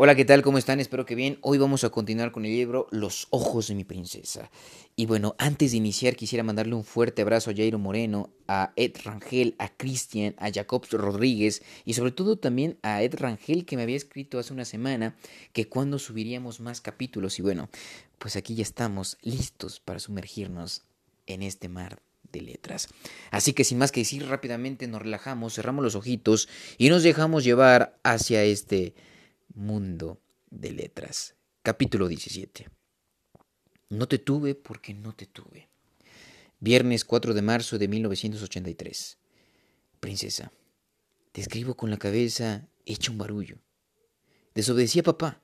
Hola, ¿qué tal? ¿Cómo están? Espero que bien. Hoy vamos a continuar con el libro Los ojos de mi princesa. Y bueno, antes de iniciar quisiera mandarle un fuerte abrazo a Jairo Moreno, a Ed Rangel, a Cristian, a Jacob Rodríguez y sobre todo también a Ed Rangel que me había escrito hace una semana que cuando subiríamos más capítulos. Y bueno, pues aquí ya estamos listos para sumergirnos en este mar de letras. Así que sin más que decir, rápidamente nos relajamos, cerramos los ojitos y nos dejamos llevar hacia este mundo de letras. Capítulo 17. No te tuve porque no te tuve. Viernes 4 de marzo de 1983. Princesa, te escribo con la cabeza hecha un barullo. Desobedecí a papá.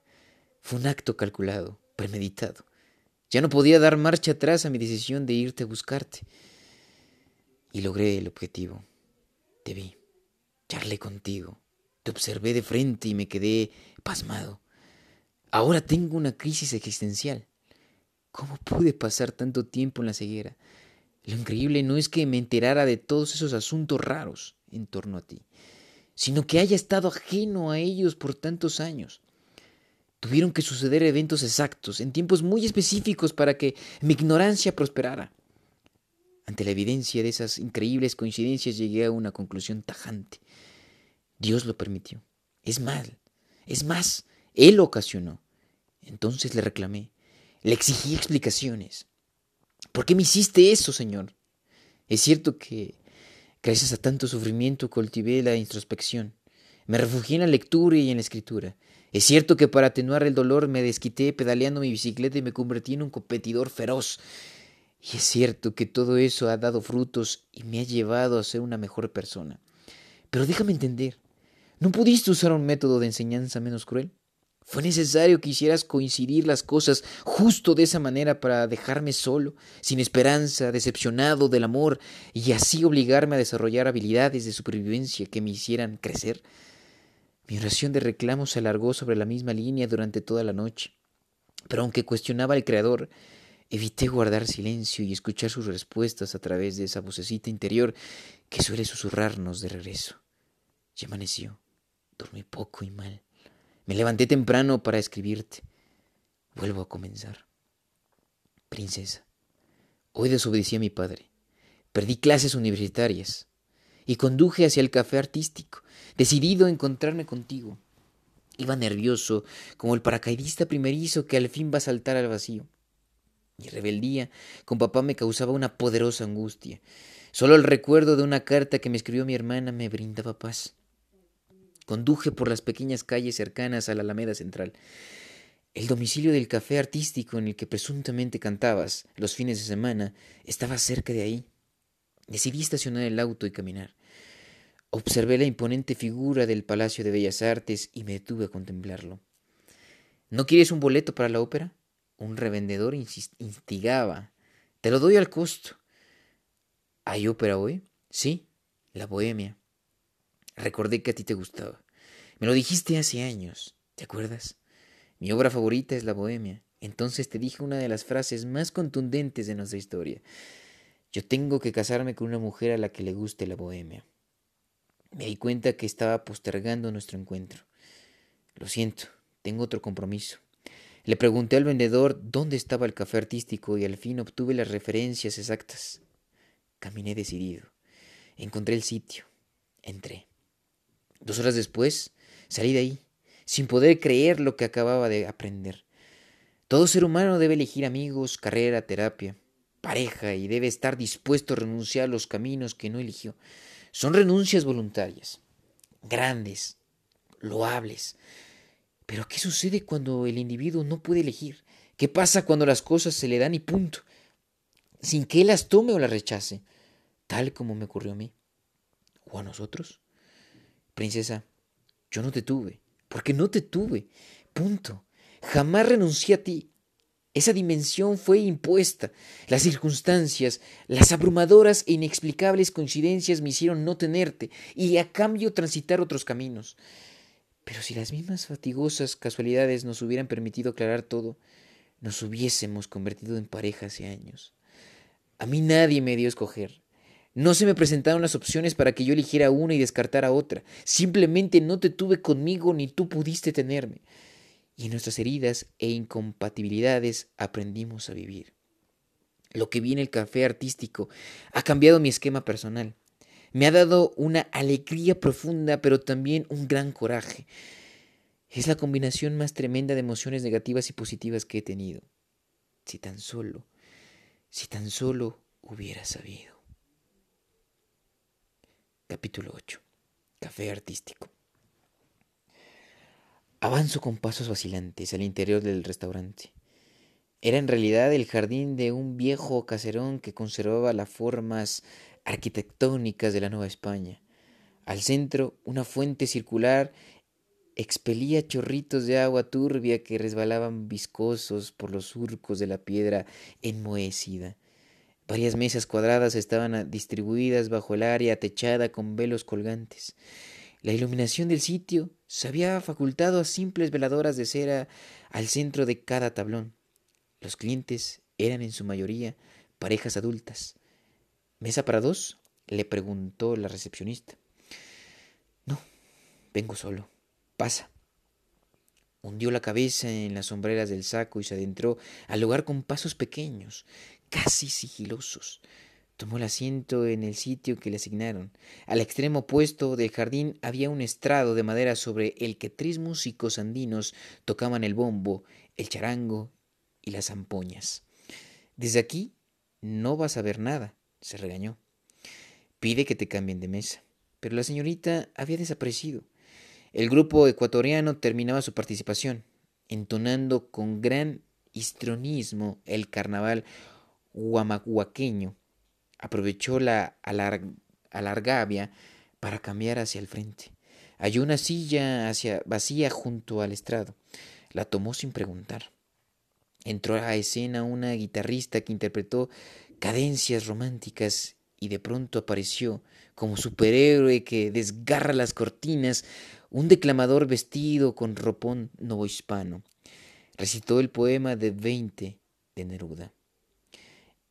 Fue un acto calculado, premeditado. Ya no podía dar marcha atrás a mi decisión de irte a buscarte. Y logré el objetivo. Te vi. Charlé contigo. Te observé de frente y me quedé pasmado. Ahora tengo una crisis existencial. ¿Cómo pude pasar tanto tiempo en la ceguera? Lo increíble no es que me enterara de todos esos asuntos raros en torno a ti, sino que haya estado ajeno a ellos por tantos años. Tuvieron que suceder eventos exactos, en tiempos muy específicos, para que mi ignorancia prosperara. Ante la evidencia de esas increíbles coincidencias llegué a una conclusión tajante. Dios lo permitió. Es mal. Es más, Él lo ocasionó. Entonces le reclamé. Le exigí explicaciones. ¿Por qué me hiciste eso, Señor? Es cierto que, gracias a tanto sufrimiento, cultivé la introspección. Me refugié en la lectura y en la escritura. Es cierto que para atenuar el dolor me desquité pedaleando mi bicicleta y me convertí en un competidor feroz. Y es cierto que todo eso ha dado frutos y me ha llevado a ser una mejor persona. Pero déjame entender, ¿No pudiste usar un método de enseñanza menos cruel? ¿Fue necesario que hicieras coincidir las cosas justo de esa manera para dejarme solo, sin esperanza, decepcionado del amor, y así obligarme a desarrollar habilidades de supervivencia que me hicieran crecer? Mi oración de reclamo se alargó sobre la misma línea durante toda la noche. Pero aunque cuestionaba al Creador, evité guardar silencio y escuchar sus respuestas a través de esa vocecita interior que suele susurrarnos de regreso. Y amaneció. Dormí poco y mal. Me levanté temprano para escribirte. Vuelvo a comenzar. Princesa, hoy desobedecí a mi padre. Perdí clases universitarias y conduje hacia el café artístico, decidido a encontrarme contigo. Iba nervioso, como el paracaidista primerizo que al fin va a saltar al vacío. Mi rebeldía con papá me causaba una poderosa angustia. Solo el recuerdo de una carta que me escribió mi hermana me brindaba paz. Conduje por las pequeñas calles cercanas a la Alameda Central. El domicilio del café artístico en el que presuntamente cantabas los fines de semana estaba cerca de ahí. Decidí estacionar el auto y caminar. Observé la imponente figura del Palacio de Bellas Artes y me detuve a contemplarlo. ¿No quieres un boleto para la ópera? Un revendedor instigaba. Te lo doy al costo. ¿Hay ópera hoy? Sí, la Bohemia. Recordé que a ti te gustaba. Me lo dijiste hace años, ¿te acuerdas? Mi obra favorita es La Bohemia. Entonces te dije una de las frases más contundentes de nuestra historia. Yo tengo que casarme con una mujer a la que le guste la bohemia. Me di cuenta que estaba postergando nuestro encuentro. Lo siento, tengo otro compromiso. Le pregunté al vendedor dónde estaba el café artístico y al fin obtuve las referencias exactas. Caminé decidido. Encontré el sitio. Entré. Dos horas después, salí de ahí, sin poder creer lo que acababa de aprender. Todo ser humano debe elegir amigos, carrera, terapia, pareja y debe estar dispuesto a renunciar a los caminos que no eligió. Son renuncias voluntarias, grandes, loables. Pero ¿qué sucede cuando el individuo no puede elegir? ¿Qué pasa cuando las cosas se le dan y punto? Sin que él las tome o las rechace, tal como me ocurrió a mí. ¿O a nosotros? Princesa, yo no te tuve, porque no te tuve. Punto. Jamás renuncié a ti. Esa dimensión fue impuesta. Las circunstancias, las abrumadoras e inexplicables coincidencias me hicieron no tenerte y a cambio transitar otros caminos. Pero si las mismas fatigosas casualidades nos hubieran permitido aclarar todo, nos hubiésemos convertido en pareja hace años. A mí nadie me dio escoger. No se me presentaron las opciones para que yo eligiera una y descartara otra. Simplemente no te tuve conmigo ni tú pudiste tenerme. y en nuestras heridas e incompatibilidades aprendimos a vivir. Lo que viene el café artístico ha cambiado mi esquema personal. Me ha dado una alegría profunda, pero también un gran coraje. Es la combinación más tremenda de emociones negativas y positivas que he tenido. Si tan solo, si tan solo hubiera sabido. Capítulo 8. Café artístico. Avanzo con pasos vacilantes al interior del restaurante. Era en realidad el jardín de un viejo caserón que conservaba las formas arquitectónicas de la Nueva España. Al centro, una fuente circular expelía chorritos de agua turbia que resbalaban viscosos por los surcos de la piedra enmohecida. Varias mesas cuadradas estaban distribuidas bajo el área techada con velos colgantes. La iluminación del sitio se había facultado a simples veladoras de cera al centro de cada tablón. Los clientes eran en su mayoría parejas adultas. ¿Mesa para dos? le preguntó la recepcionista. No, vengo solo. Pasa. Hundió la cabeza en las sombreras del saco y se adentró al lugar con pasos pequeños, casi sigilosos. Tomó el asiento en el sitio que le asignaron. Al extremo opuesto del jardín había un estrado de madera sobre el que tres músicos andinos tocaban el bombo, el charango y las zampoñas. Desde aquí no vas a ver nada, se regañó. Pide que te cambien de mesa. Pero la señorita había desaparecido. El grupo ecuatoriano terminaba su participación, entonando con gran histronismo el carnaval huamahuaqueño aprovechó la alargavia para cambiar hacia el frente. Halló una silla hacia, vacía junto al estrado. La tomó sin preguntar. Entró a escena una guitarrista que interpretó cadencias románticas y de pronto apareció, como superhéroe que desgarra las cortinas, un declamador vestido con ropón novohispano. Recitó el poema de veinte de Neruda.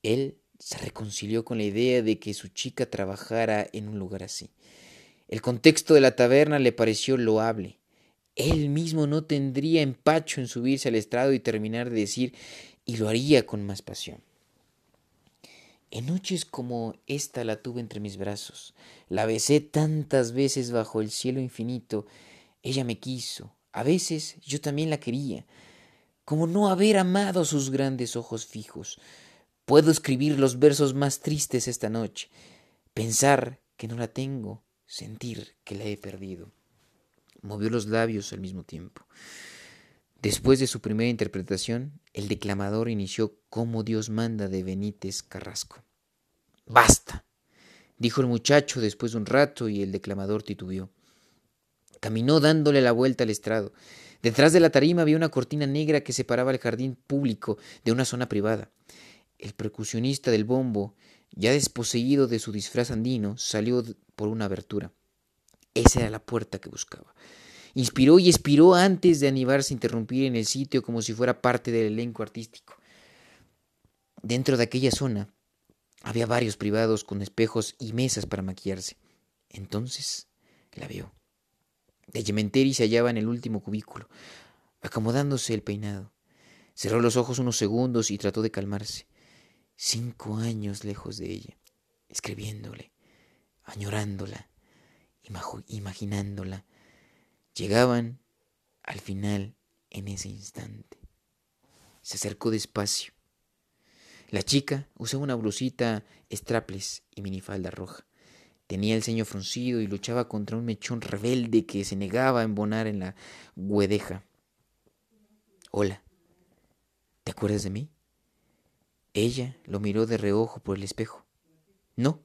Él se reconcilió con la idea de que su chica trabajara en un lugar así. El contexto de la taberna le pareció loable. Él mismo no tendría empacho en subirse al estrado y terminar de decir, y lo haría con más pasión. En noches como esta la tuve entre mis brazos, la besé tantas veces bajo el cielo infinito, ella me quiso, a veces yo también la quería, como no haber amado sus grandes ojos fijos, Puedo escribir los versos más tristes esta noche, pensar que no la tengo, sentir que la he perdido. Movió los labios al mismo tiempo. Después de su primera interpretación, el declamador inició como Dios manda de Benítez Carrasco. Basta, dijo el muchacho después de un rato y el declamador titubeó. Caminó dándole la vuelta al estrado. Detrás de la tarima había una cortina negra que separaba el jardín público de una zona privada. El percusionista del bombo, ya desposeído de su disfraz andino, salió por una abertura. Esa era la puerta que buscaba. Inspiró y expiró antes de animarse a interrumpir en el sitio como si fuera parte del elenco artístico. Dentro de aquella zona había varios privados con espejos y mesas para maquillarse. Entonces la vio. De Yementeri se hallaba en el último cubículo, acomodándose el peinado. Cerró los ojos unos segundos y trató de calmarse cinco años lejos de ella, escribiéndole, añorándola, imaginándola, llegaban al final en ese instante. Se acercó despacio. La chica usaba una blusita strapless y minifalda roja. Tenía el ceño fruncido y luchaba contra un mechón rebelde que se negaba a embonar en la guedeja. Hola, ¿te acuerdas de mí? Ella lo miró de reojo por el espejo. No.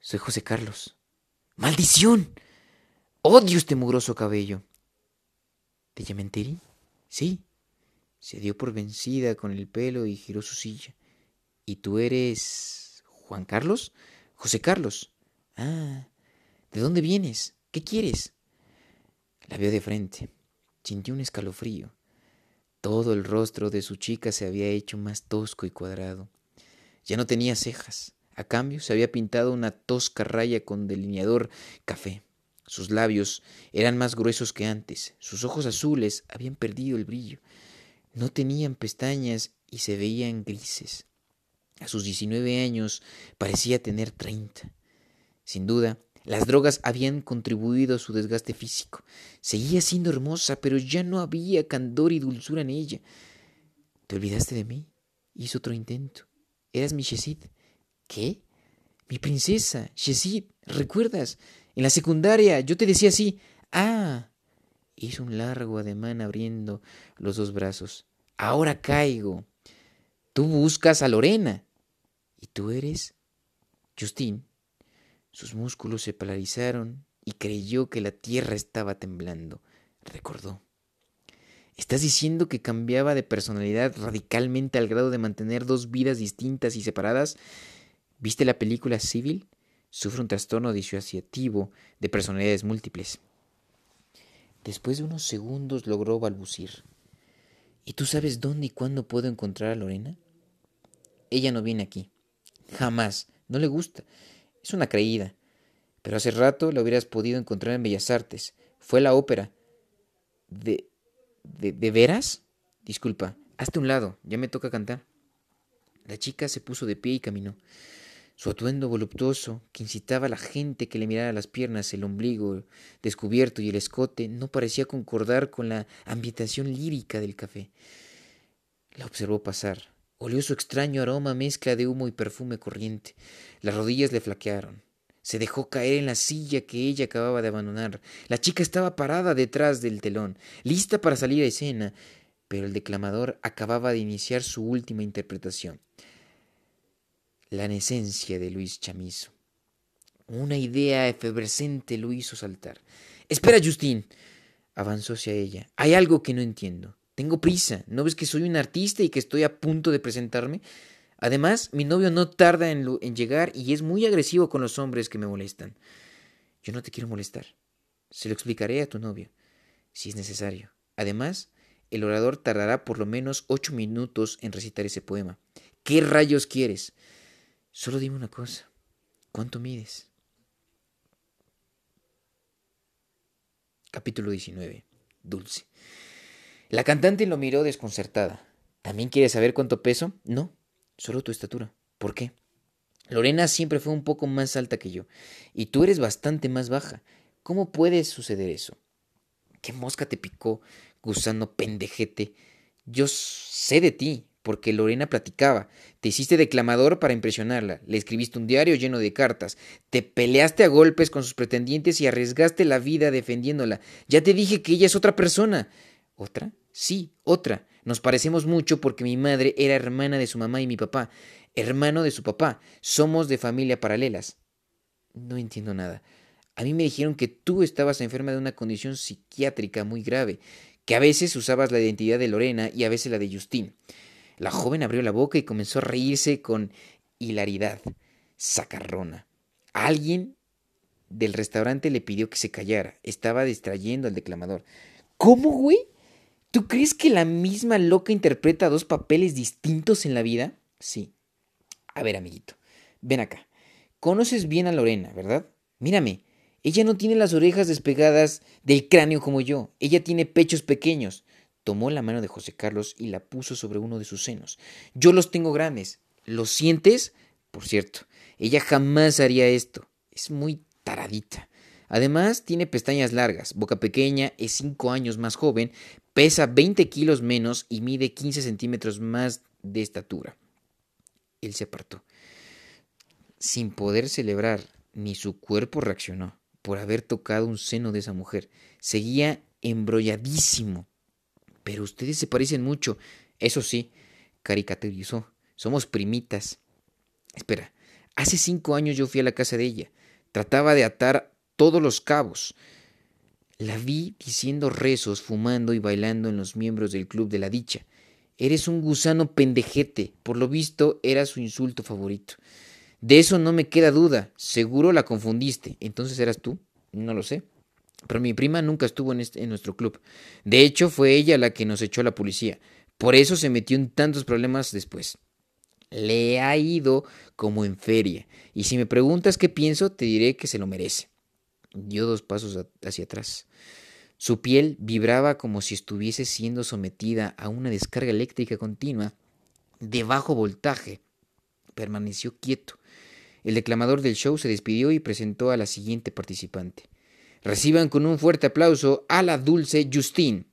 Soy José Carlos. ¡Maldición! ¡Odio este mugroso cabello! ¿Te Yamenteri? Sí. Se dio por vencida con el pelo y giró su silla. ¿Y tú eres Juan Carlos? José Carlos. Ah. ¿De dónde vienes? ¿Qué quieres? La vio de frente. Sintió un escalofrío. Todo el rostro de su chica se había hecho más tosco y cuadrado. Ya no tenía cejas. A cambio, se había pintado una tosca raya con delineador café. Sus labios eran más gruesos que antes, sus ojos azules habían perdido el brillo, no tenían pestañas y se veían grises. A sus 19 años parecía tener 30. Sin duda, las drogas habían contribuido a su desgaste físico. Seguía siendo hermosa, pero ya no había candor y dulzura en ella. ¿Te olvidaste de mí? Hizo otro intento. Eras mi Shesid. ¿Qué? Mi princesa, Shesid, ¿recuerdas? En la secundaria yo te decía así. Ah. Hizo un largo ademán abriendo los dos brazos. Ahora caigo. Tú buscas a Lorena. ¿Y tú eres? Justin. Sus músculos se paralizaron y creyó que la tierra estaba temblando. Recordó. ¿Estás diciendo que cambiaba de personalidad radicalmente al grado de mantener dos vidas distintas y separadas? ¿Viste la película Civil? Sufre un trastorno disociativo de personalidades múltiples. Después de unos segundos logró balbucir. ¿Y tú sabes dónde y cuándo puedo encontrar a Lorena? Ella no viene aquí. Jamás. No le gusta. Es una creída. Pero hace rato la hubieras podido encontrar en Bellas Artes. Fue la ópera. ¿De. de, de veras? Disculpa. Hazte un lado. Ya me toca cantar. La chica se puso de pie y caminó. Su atuendo voluptuoso, que incitaba a la gente que le mirara las piernas, el ombligo descubierto y el escote, no parecía concordar con la ambientación lírica del café. La observó pasar. Olió su extraño aroma mezcla de humo y perfume corriente. Las rodillas le flaquearon. Se dejó caer en la silla que ella acababa de abandonar. La chica estaba parada detrás del telón, lista para salir a escena, pero el declamador acababa de iniciar su última interpretación la esencia de Luis Chamizo. Una idea efervescente lo hizo saltar. Espera, Justin. Avanzó hacia ella. Hay algo que no entiendo. Tengo prisa. ¿No ves que soy un artista y que estoy a punto de presentarme? Además, mi novio no tarda en, llegar y es muy agresivo con los hombres que me molestan. Yo no te quiero molestar. Se lo explicaré a tu novio, si es necesario. Además, el orador tardará por lo menos ocho minutos en recitar ese poema. ¿Qué rayos quieres? Solo dime una cosa. ¿Cuánto mides? Capítulo 19. Dulce. La cantante lo miró desconcertada. ¿También quieres saber cuánto peso? No, solo tu estatura. ¿Por qué? Lorena siempre fue un poco más alta que yo, y tú eres bastante más baja. ¿Cómo puede suceder eso? ¿Qué mosca te picó, gusano pendejete? Yo sé de ti, porque Lorena platicaba. Te hiciste declamador para impresionarla, le escribiste un diario lleno de cartas, te peleaste a golpes con sus pretendientes y arriesgaste la vida defendiéndola. Ya te dije que ella es otra persona. ¿Otra? Sí, otra. Nos parecemos mucho porque mi madre era hermana de su mamá y mi papá, hermano de su papá. Somos de familia paralelas. No entiendo nada. A mí me dijeron que tú estabas enferma de una condición psiquiátrica muy grave, que a veces usabas la identidad de Lorena y a veces la de Justin. La joven abrió la boca y comenzó a reírse con hilaridad. Sacarrona. Alguien del restaurante le pidió que se callara. Estaba distrayendo al declamador. ¿Cómo, güey? ¿Tú crees que la misma loca interpreta dos papeles distintos en la vida? Sí. A ver, amiguito, ven acá. Conoces bien a Lorena, ¿verdad? Mírame, ella no tiene las orejas despegadas del cráneo como yo. Ella tiene pechos pequeños. Tomó la mano de José Carlos y la puso sobre uno de sus senos. Yo los tengo grandes. ¿Los sientes? Por cierto, ella jamás haría esto. Es muy taradita. Además, tiene pestañas largas, boca pequeña, es cinco años más joven, pesa 20 kilos menos y mide 15 centímetros más de estatura. Él se apartó. Sin poder celebrar, ni su cuerpo reaccionó por haber tocado un seno de esa mujer. Seguía embrolladísimo pero ustedes se parecen mucho. Eso sí, caricaturizó. Somos primitas. Espera, hace cinco años yo fui a la casa de ella. Trataba de atar todos los cabos. La vi diciendo rezos, fumando y bailando en los miembros del Club de la Dicha. Eres un gusano pendejete. Por lo visto, era su insulto favorito. De eso no me queda duda. Seguro la confundiste. ¿Entonces eras tú? No lo sé. Pero mi prima nunca estuvo en, este, en nuestro club. De hecho, fue ella la que nos echó la policía. Por eso se metió en tantos problemas después. Le ha ido como en feria. Y si me preguntas qué pienso, te diré que se lo merece. Dio dos pasos hacia atrás. Su piel vibraba como si estuviese siendo sometida a una descarga eléctrica continua de bajo voltaje. Permaneció quieto. El declamador del show se despidió y presentó a la siguiente participante. Reciban con un fuerte aplauso a la dulce Justine.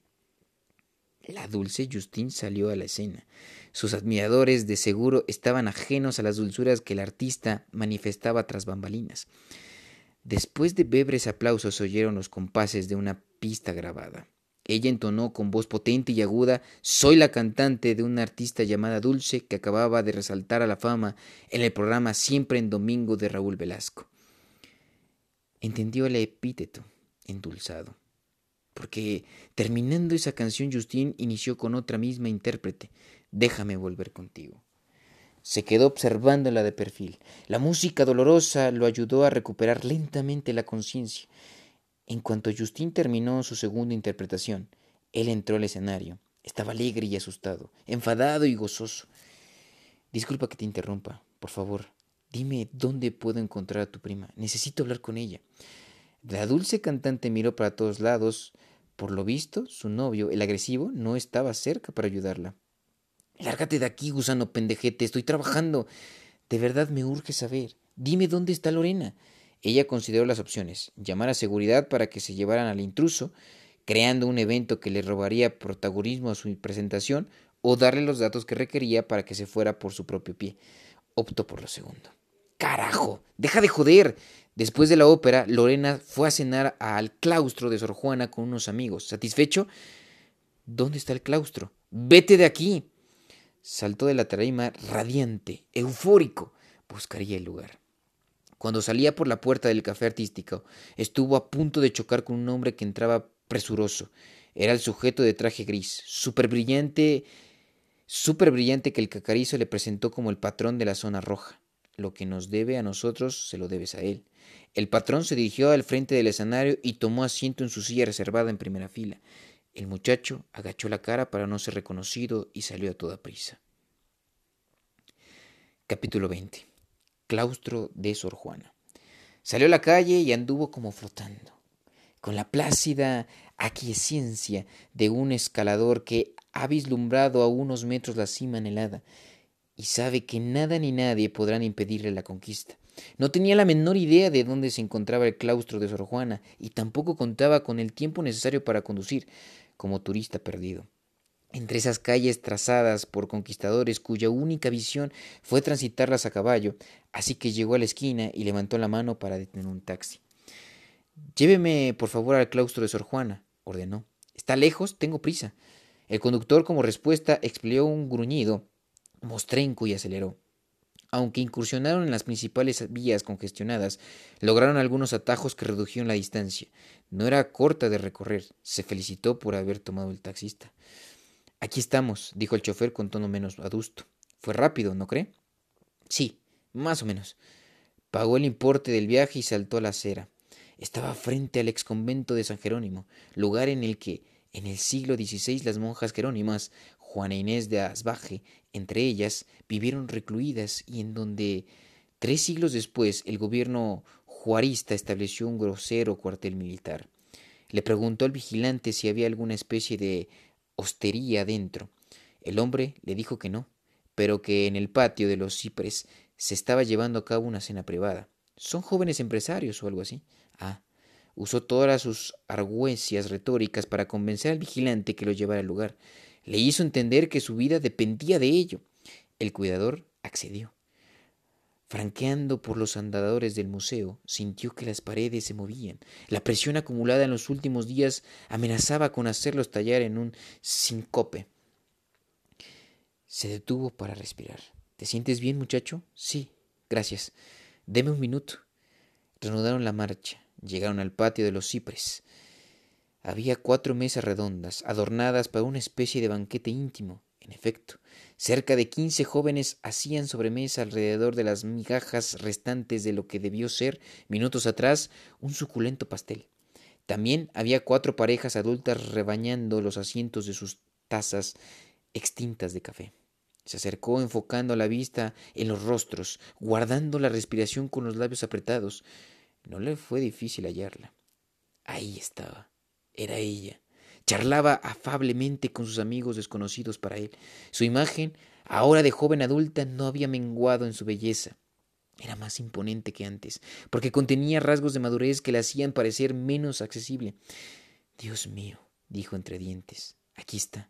La dulce Justine salió a la escena. Sus admiradores de seguro estaban ajenos a las dulzuras que el artista manifestaba tras bambalinas. Después de bebres aplausos oyeron los compases de una pista grabada. Ella entonó con voz potente y aguda Soy la cantante de una artista llamada Dulce que acababa de resaltar a la fama en el programa Siempre en Domingo de Raúl Velasco. Entendió el epíteto, endulzado, porque terminando esa canción Justin inició con otra misma intérprete, Déjame volver contigo. Se quedó observándola de perfil. La música dolorosa lo ayudó a recuperar lentamente la conciencia. En cuanto Justin terminó su segunda interpretación, él entró al escenario. Estaba alegre y asustado, enfadado y gozoso. Disculpa que te interrumpa, por favor. Dime dónde puedo encontrar a tu prima. Necesito hablar con ella. La dulce cantante miró para todos lados. Por lo visto, su novio, el agresivo, no estaba cerca para ayudarla. Lárgate de aquí, gusano pendejete, estoy trabajando. De verdad me urge saber. Dime dónde está Lorena. Ella consideró las opciones, llamar a seguridad para que se llevaran al intruso, creando un evento que le robaría protagonismo a su presentación, o darle los datos que requería para que se fuera por su propio pie. Optó por lo segundo. ¡Carajo! ¡Deja de joder! Después de la ópera, Lorena fue a cenar al claustro de Sor Juana con unos amigos. ¿Satisfecho? ¿Dónde está el claustro? ¡Vete de aquí! Saltó de la tarima radiante, eufórico. Buscaría el lugar. Cuando salía por la puerta del café artístico, estuvo a punto de chocar con un hombre que entraba presuroso. Era el sujeto de traje gris, súper brillante, súper brillante que el cacarizo le presentó como el patrón de la zona roja. Lo que nos debe a nosotros se lo debes a él. El patrón se dirigió al frente del escenario y tomó asiento en su silla reservada en primera fila. El muchacho agachó la cara para no ser reconocido y salió a toda prisa. Capítulo 20. Claustro de Sor Juana. Salió a la calle y anduvo como flotando, con la plácida aquiescencia de un escalador que ha vislumbrado a unos metros la cima anhelada y sabe que nada ni nadie podrán impedirle la conquista. No tenía la menor idea de dónde se encontraba el claustro de Sor Juana y tampoco contaba con el tiempo necesario para conducir, como turista perdido. Entre esas calles trazadas por conquistadores cuya única visión fue transitarlas a caballo, así que llegó a la esquina y levantó la mano para detener un taxi. Lléveme, por favor, al claustro de Sor Juana, ordenó. ¿Está lejos? Tengo prisa. El conductor, como respuesta, explicó un gruñido mostrenco y aceleró. Aunque incursionaron en las principales vías congestionadas, lograron algunos atajos que redujeron la distancia. No era corta de recorrer. Se felicitó por haber tomado el taxista. Aquí estamos, dijo el chofer con tono menos adusto. Fue rápido, ¿no cree? Sí, más o menos. Pagó el importe del viaje y saltó a la acera. Estaba frente al exconvento de San Jerónimo, lugar en el que, en el siglo XVI, las monjas jerónimas Juana Inés de Asbaje, entre ellas, vivieron recluidas y en donde tres siglos después el gobierno juarista estableció un grosero cuartel militar. Le preguntó al vigilante si había alguna especie de hostería dentro. El hombre le dijo que no, pero que en el patio de los cipres se estaba llevando a cabo una cena privada. Son jóvenes empresarios o algo así. Ah, usó todas sus argüencias retóricas para convencer al vigilante que lo llevara al lugar. Le hizo entender que su vida dependía de ello. El cuidador accedió. Franqueando por los andadores del museo, sintió que las paredes se movían. La presión acumulada en los últimos días amenazaba con hacerlos tallar en un sincope. Se detuvo para respirar. ¿Te sientes bien, muchacho? Sí, gracias. Deme un minuto. Reanudaron la marcha. Llegaron al patio de los cipres. Había cuatro mesas redondas, adornadas para una especie de banquete íntimo. En efecto, cerca de quince jóvenes hacían sobremesa alrededor de las migajas restantes de lo que debió ser, minutos atrás, un suculento pastel. También había cuatro parejas adultas rebañando los asientos de sus tazas extintas de café. Se acercó enfocando la vista en los rostros, guardando la respiración con los labios apretados. No le fue difícil hallarla. Ahí estaba. Era ella. Charlaba afablemente con sus amigos desconocidos para él. Su imagen, ahora de joven adulta, no había menguado en su belleza. Era más imponente que antes, porque contenía rasgos de madurez que la hacían parecer menos accesible. Dios mío, dijo entre dientes, aquí está.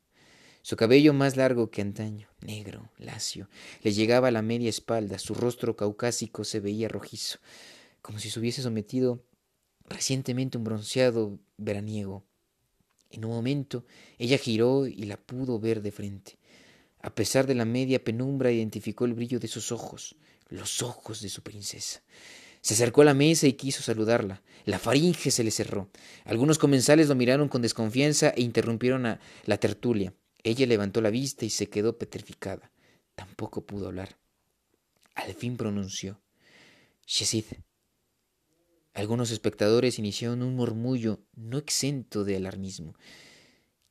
Su cabello más largo que antaño, negro, lacio, le llegaba a la media espalda, su rostro caucásico se veía rojizo, como si se hubiese sometido recientemente un bronceado veraniego. En un momento ella giró y la pudo ver de frente. A pesar de la media penumbra identificó el brillo de sus ojos, los ojos de su princesa. Se acercó a la mesa y quiso saludarla. La faringe se le cerró. Algunos comensales lo miraron con desconfianza e interrumpieron a la tertulia. Ella levantó la vista y se quedó petrificada. Tampoco pudo hablar. Al fin pronunció. Shesid. Algunos espectadores iniciaron un murmullo no exento de alarmismo.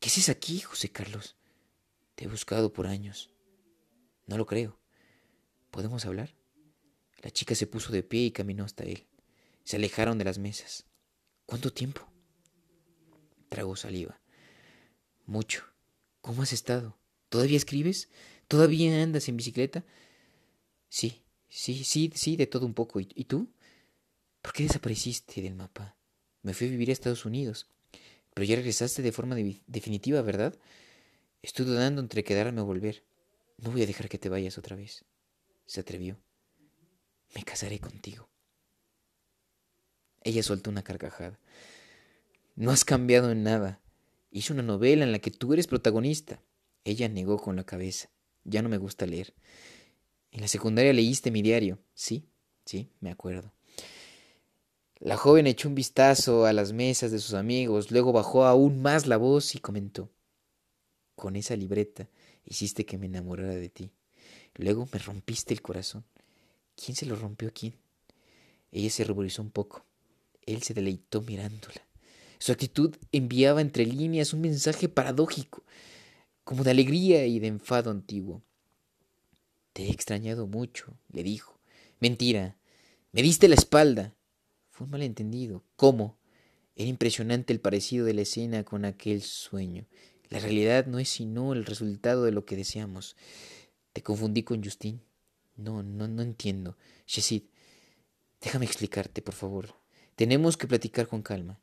¿Qué haces aquí, José Carlos? Te he buscado por años. No lo creo. ¿Podemos hablar? La chica se puso de pie y caminó hasta él. Se alejaron de las mesas. ¿Cuánto tiempo? Tragó saliva. Mucho. ¿Cómo has estado? ¿Todavía escribes? ¿Todavía andas en bicicleta? Sí, sí, sí, sí, de todo un poco. ¿Y, tú? ¿Por qué desapareciste del mapa? Me fui a vivir a Estados Unidos. Pero ya regresaste de forma definitiva, ¿verdad? Estoy dudando entre quedarme o volver. No voy a dejar que te vayas otra vez. Se atrevió me casaré contigo. Ella soltó una carcajada. No has cambiado en nada. Hice una novela en la que tú eres protagonista. Ella negó con la cabeza. Ya no me gusta leer. En la secundaria leíste mi diario. Sí, sí, me acuerdo. La joven echó un vistazo a las mesas de sus amigos, luego bajó aún más la voz y comentó. Con esa libreta hiciste que me enamorara de ti. Luego me rompiste el corazón. ¿Quién se lo rompió a quién? Ella se ruborizó un poco. Él se deleitó mirándola. Su actitud enviaba entre líneas un mensaje paradójico, como de alegría y de enfado antiguo. Te he extrañado mucho, le dijo. Mentira. Me diste la espalda. Fue un malentendido. ¿Cómo? Era impresionante el parecido de la escena con aquel sueño. La realidad no es sino el resultado de lo que deseamos. Te confundí con Justin. No, no, no entiendo. Shesid, déjame explicarte, por favor. Tenemos que platicar con calma.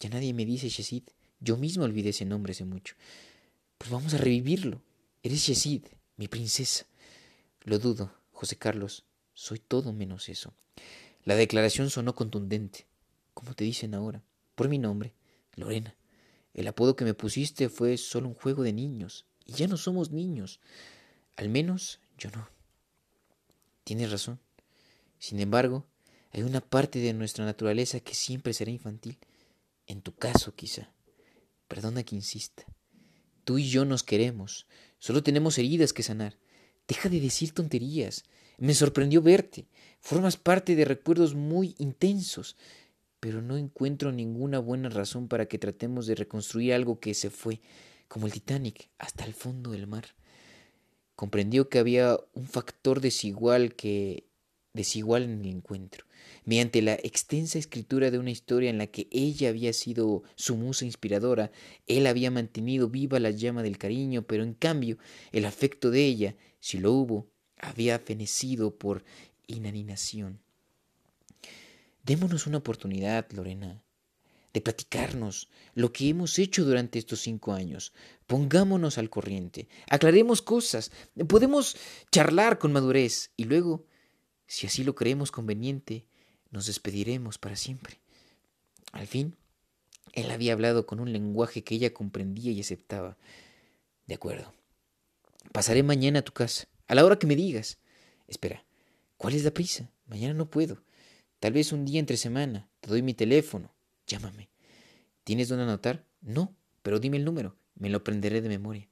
Ya nadie me dice Shesid. Yo mismo olvidé ese nombre hace mucho. Pues vamos a revivirlo. Eres Shesid, mi princesa. Lo dudo, José Carlos. Soy todo menos eso. La declaración sonó contundente. ¿Cómo te dicen ahora? Por mi nombre, Lorena. El apodo que me pusiste fue solo un juego de niños. Y ya no somos niños. Al menos yo no. Tienes razón. Sin embargo, hay una parte de nuestra naturaleza que siempre será infantil. En tu caso, quizá. Perdona que insista. Tú y yo nos queremos. Solo tenemos heridas que sanar. Deja de decir tonterías. Me sorprendió verte. Formas parte de recuerdos muy intensos. Pero no encuentro ninguna buena razón para que tratemos de reconstruir algo que se fue, como el Titanic, hasta el fondo del mar comprendió que había un factor desigual que desigual en el encuentro, mediante la extensa escritura de una historia en la que ella había sido su musa inspiradora, él había mantenido viva la llama del cariño, pero en cambio el afecto de ella, si lo hubo, había fenecido por inanición. Démonos una oportunidad, Lorena de platicarnos lo que hemos hecho durante estos cinco años. Pongámonos al corriente, aclaremos cosas, podemos charlar con madurez y luego, si así lo creemos conveniente, nos despediremos para siempre. Al fin, él había hablado con un lenguaje que ella comprendía y aceptaba. De acuerdo. Pasaré mañana a tu casa, a la hora que me digas. Espera, ¿cuál es la prisa? Mañana no puedo. Tal vez un día entre semana. Te doy mi teléfono. Llámame. ¿Tienes dónde anotar? No, pero dime el número. Me lo prenderé de memoria.